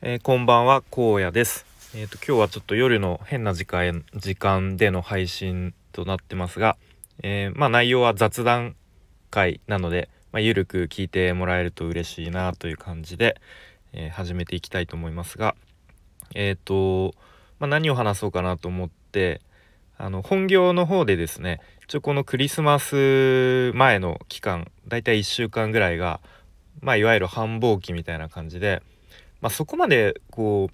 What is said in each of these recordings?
えー、こんばんは荒野です。えっ、ー、と今日はちょっと夜の変な時間時間での配信となってますが、えー、まあ内容は雑談会なので、まあ、ゆるく聞いてもらえると嬉しいなという感じで、え始めていきたいと思いますが、えっ、とまあ、何を話そうかなと思ってあの本業の方でですね一応このクリスマス前の期間だいたい1週間ぐらいがまあいわゆる繁忙期みたいな感じでまあ、そこまでこ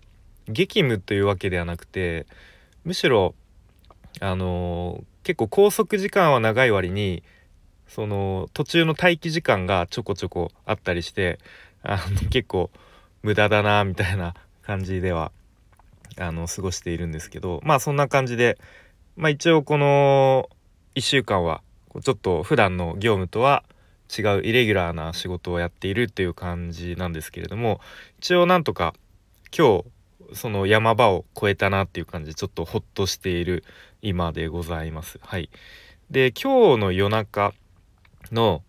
う激務というわけではなくてむしろあのー、結構拘束時間は長い割にその途中の待機時間がちょこちょこあったりしてあの結構無駄だなみたいな感じではあの過ごしているんですけどまあそんな感じで、まあ、一応この1週間はちょっと普段の業務とは違うイレギュラーな仕事をやっているっていう感じなんですけれども一応なんとか今日その山場を越えたなっていう感じちょっとホッとしている今でございます。はい、で今日の夜中の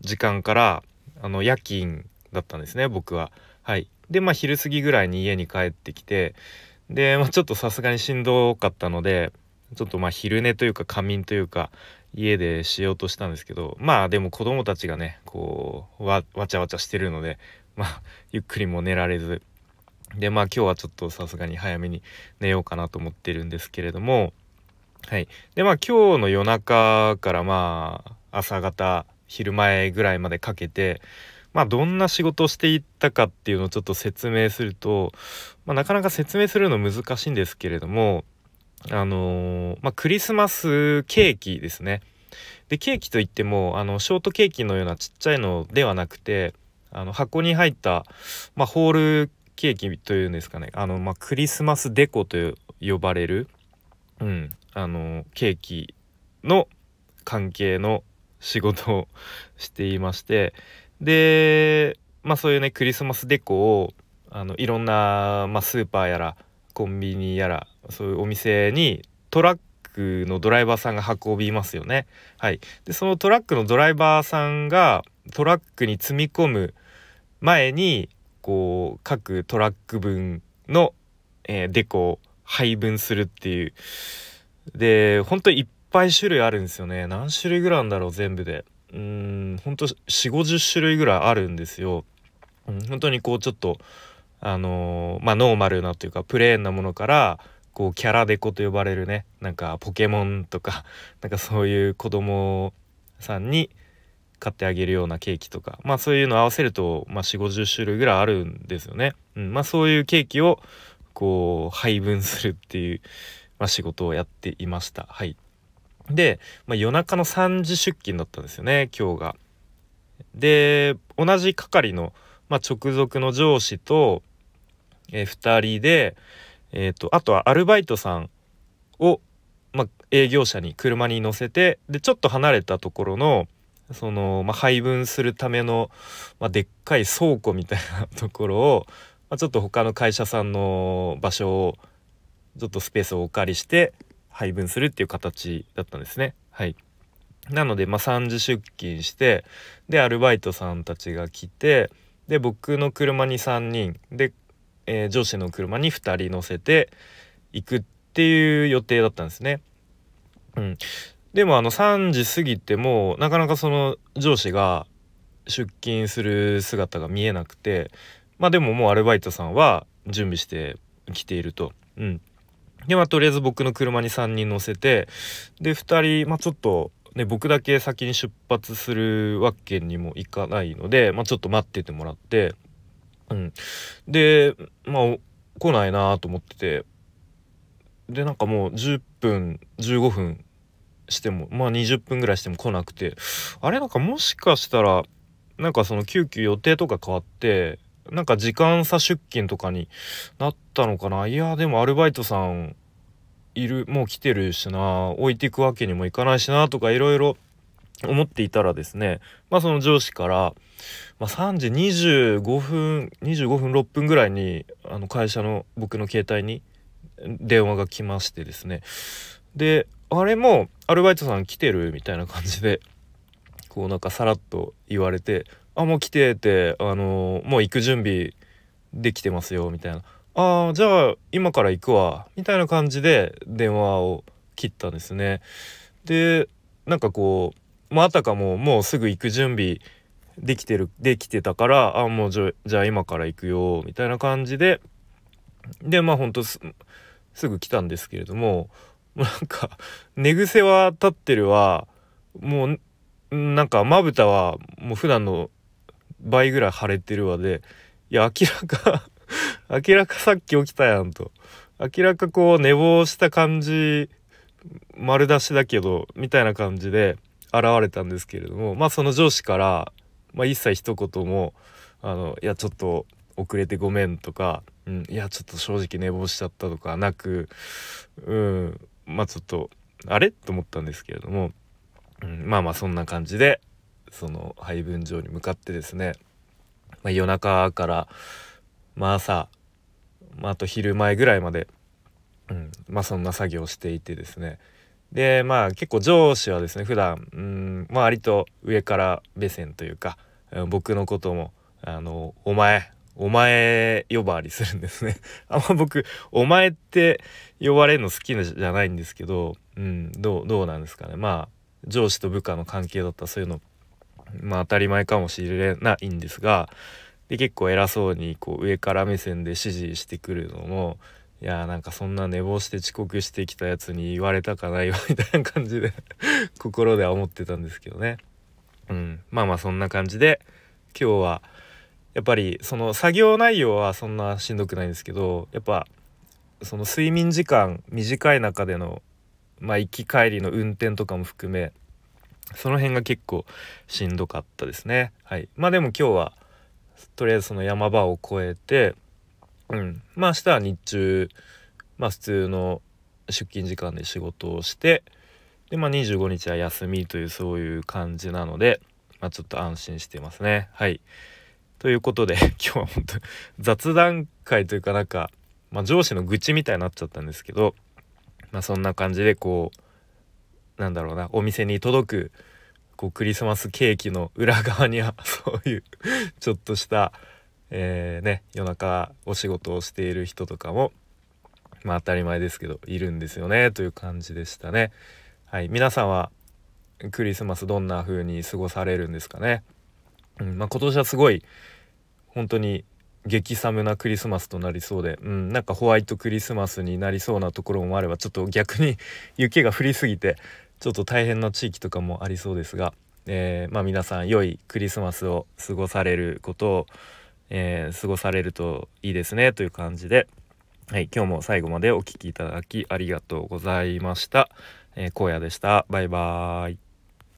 時間からあの夜勤だったんですね僕は。はい、でまあ昼過ぎぐらいに家に帰ってきてで、まあ、ちょっとさすがにしんどかったのでちょっとまあ昼寝というか仮眠というか家でしようとしたんですけどまあでも子供たちがねこうわちゃわちゃしてるのでまあ ゆっくりも寝られず。でまあ今日はちょっとさすがに早めに寝ようかなと思ってるんですけれどもはい。でまあ今日の夜中からまあ朝方昼前ぐらいまでかけてまあどんな仕事をしていったかっていうのをちょっと説明すると、まあ、なかなか説明するの難しいんですけれどもあのー、まあ、クリスマスケーキですね。でケーキといってもあのショートケーキのようなちっちゃいのではなくてあの箱に入った、まあ、ホールケーキというんですかねあの、まあ、クリスマスデコと呼ばれる、うん、あのケーキの関係の仕事をしていましてで、まあ、そういうねクリスマスデコをあのいろんな、まあ、スーパーやらコンビニやらそういうお店にトラックのドライバーさんが運びますよね。はい、でそのトラックのドライバーさんがトラックに積み込む前にこう各トラック分の、えー、デコを配分するっていうで本当いっぱい種類あるんですよね何種類ぐらいなんだろう全部でうん本当4 5 0種類ぐらいあるんですよ。うん、本当にこうちょっとあのー、まあノーマルなというかプレーンなものからこうキャラデコと呼ばれるねなんかポケモンとか なんかそういう子供さんに買ってあげるようなケーキとかまあそういうの合わせると、まあ、4 5 0種類ぐらいあるんですよね。うん、まあそういうケーキをこう配分するっていう、まあ、仕事をやっていました。はい、で、まあ、夜中の3時出勤だったんですよね今日が。で同じ係の、まあ、直属の上司とえー、2人で、えーと、あとはアルバイトさんを、まあ、営業車に車に乗せてでちょっと離れたところのその、まあ、配分するための、まあ、でっかい倉庫みたいなところを、まあ、ちょっと他の会社さんの場所をちょっとスペースをお借りして配分するっていう形だったんですね。はい、なので、まあ、3時出勤してでアルバイトさんたちが来てで僕の車に3人でえー、上司の車に2人乗せて行くっていう予定だったんですね。うん、でもあの3時過ぎてもなかなかその上司が出勤する姿が見えなくてまあでももうアルバイトさんは準備してきていると。うん、でまあとりあえず僕の車に3人乗せてで2人まあちょっとね僕だけ先に出発するわけにもいかないので、まあ、ちょっと待っててもらってうん。で、まあ、来ないなと思ってて、で、なんかもう10分、15分しても、まあ20分ぐらいしても来なくて、あれなんかもしかしたら、なんかその急遽予定とか変わって、なんか時間差出勤とかになったのかな。いや、でもアルバイトさんいる、もう来てるしな、置いていくわけにもいかないしな、とかいろいろ思っていたらですね、まあその上司から、まあ、3時25分25分6分ぐらいにあの会社の僕の携帯に電話が来ましてですね。であれもアルバイトさん来てるみたいな感じでこうなんかさらっと言われて「あもう来て」てあのもう行く準備できてますよみたいな。ああじゃあ今から行くわみたいな感じで電話を切ったんですね。でなんかこう、まあ、あたかももうすぐ行く準備できてるできてたからあもうじゃじゃあ今から行くよみたいな感じで。でまあほんとすぐ来たんですけれども なんか寝癖は立ってるわ。もうなんかまぶたはもう普段の倍ぐらい腫れてるわで。いや明らか 明らかさっき起きたやんと。明らかこう寝坊した感じ丸出しだけどみたいな感じで。現れたんですけれどもまあその上司から、まあ、一切一言も「あのいやちょっと遅れてごめん」とか「うん、いやちょっと正直寝坊しちゃった」とかなくうんまあちょっとあれ？と思ったんですけれども、うん、まあまあそんな感じでその配分場に向かってですね、まあ、夜中からまあ朝、まあ、あと昼前ぐらいまで、うん、まあそんな作業をしていてですねでまあ結構上司はですね普段うんまあ割と上から目線というか僕のこともあのお前お前呼ばわりするんですね。あんま僕お前って呼ばれるの好きじゃないんですけどうんどうどうなんですかね。まあ上司と部下の関係だったらそういうのまあ当たり前かもしれないんですがで結構偉そうにこう上から目線で指示してくるのもいやーなんかそんな寝坊して遅刻してきたやつに言われたかないわ みたいな感じで 心では思ってたんですけどね。うん。まあまあそんな感じで今日はやっぱりその作業内容はそんなしんどくないんですけどやっぱその睡眠時間短い中でのまあ行き帰りの運転とかも含めその辺が結構しんどかったですね。はい。まあでも今日はとりあえずその山場を越えてうん。まあ明日は日中まあ普通の出勤時間で仕事をしてでまあ25日は休みというそういう感じなのでまあちょっと安心してますね。はい。ということで 今日は本当 雑談会というかなんか、まあ、上司の愚痴みたいになっちゃったんですけどまあそんな感じでこうなんだろうなお店に届くこうクリスマスケーキの裏側には そういうちょっとした、えー、ね夜中お仕事をしている人とかもまあ当たり前ですけどいるんですよねという感じでしたね。はい皆さんはクリスマスどんな風に過ごされるんですかね？うんまあ、今年はすごい本当に激寒なクリスマスとなりそうで、うん、なんかホワイトクリスマスになりそうなところもあればちょっと逆に 雪が降りすぎてちょっと大変な地域とかもありそうですが、えー、まあ、皆さん良いクリスマスを過ごされることを、えー、過ごされるといいですねという感じで、はい、今日も最後までお聴きいただきありがとうございました。えー、荒野でした。バイバーイ。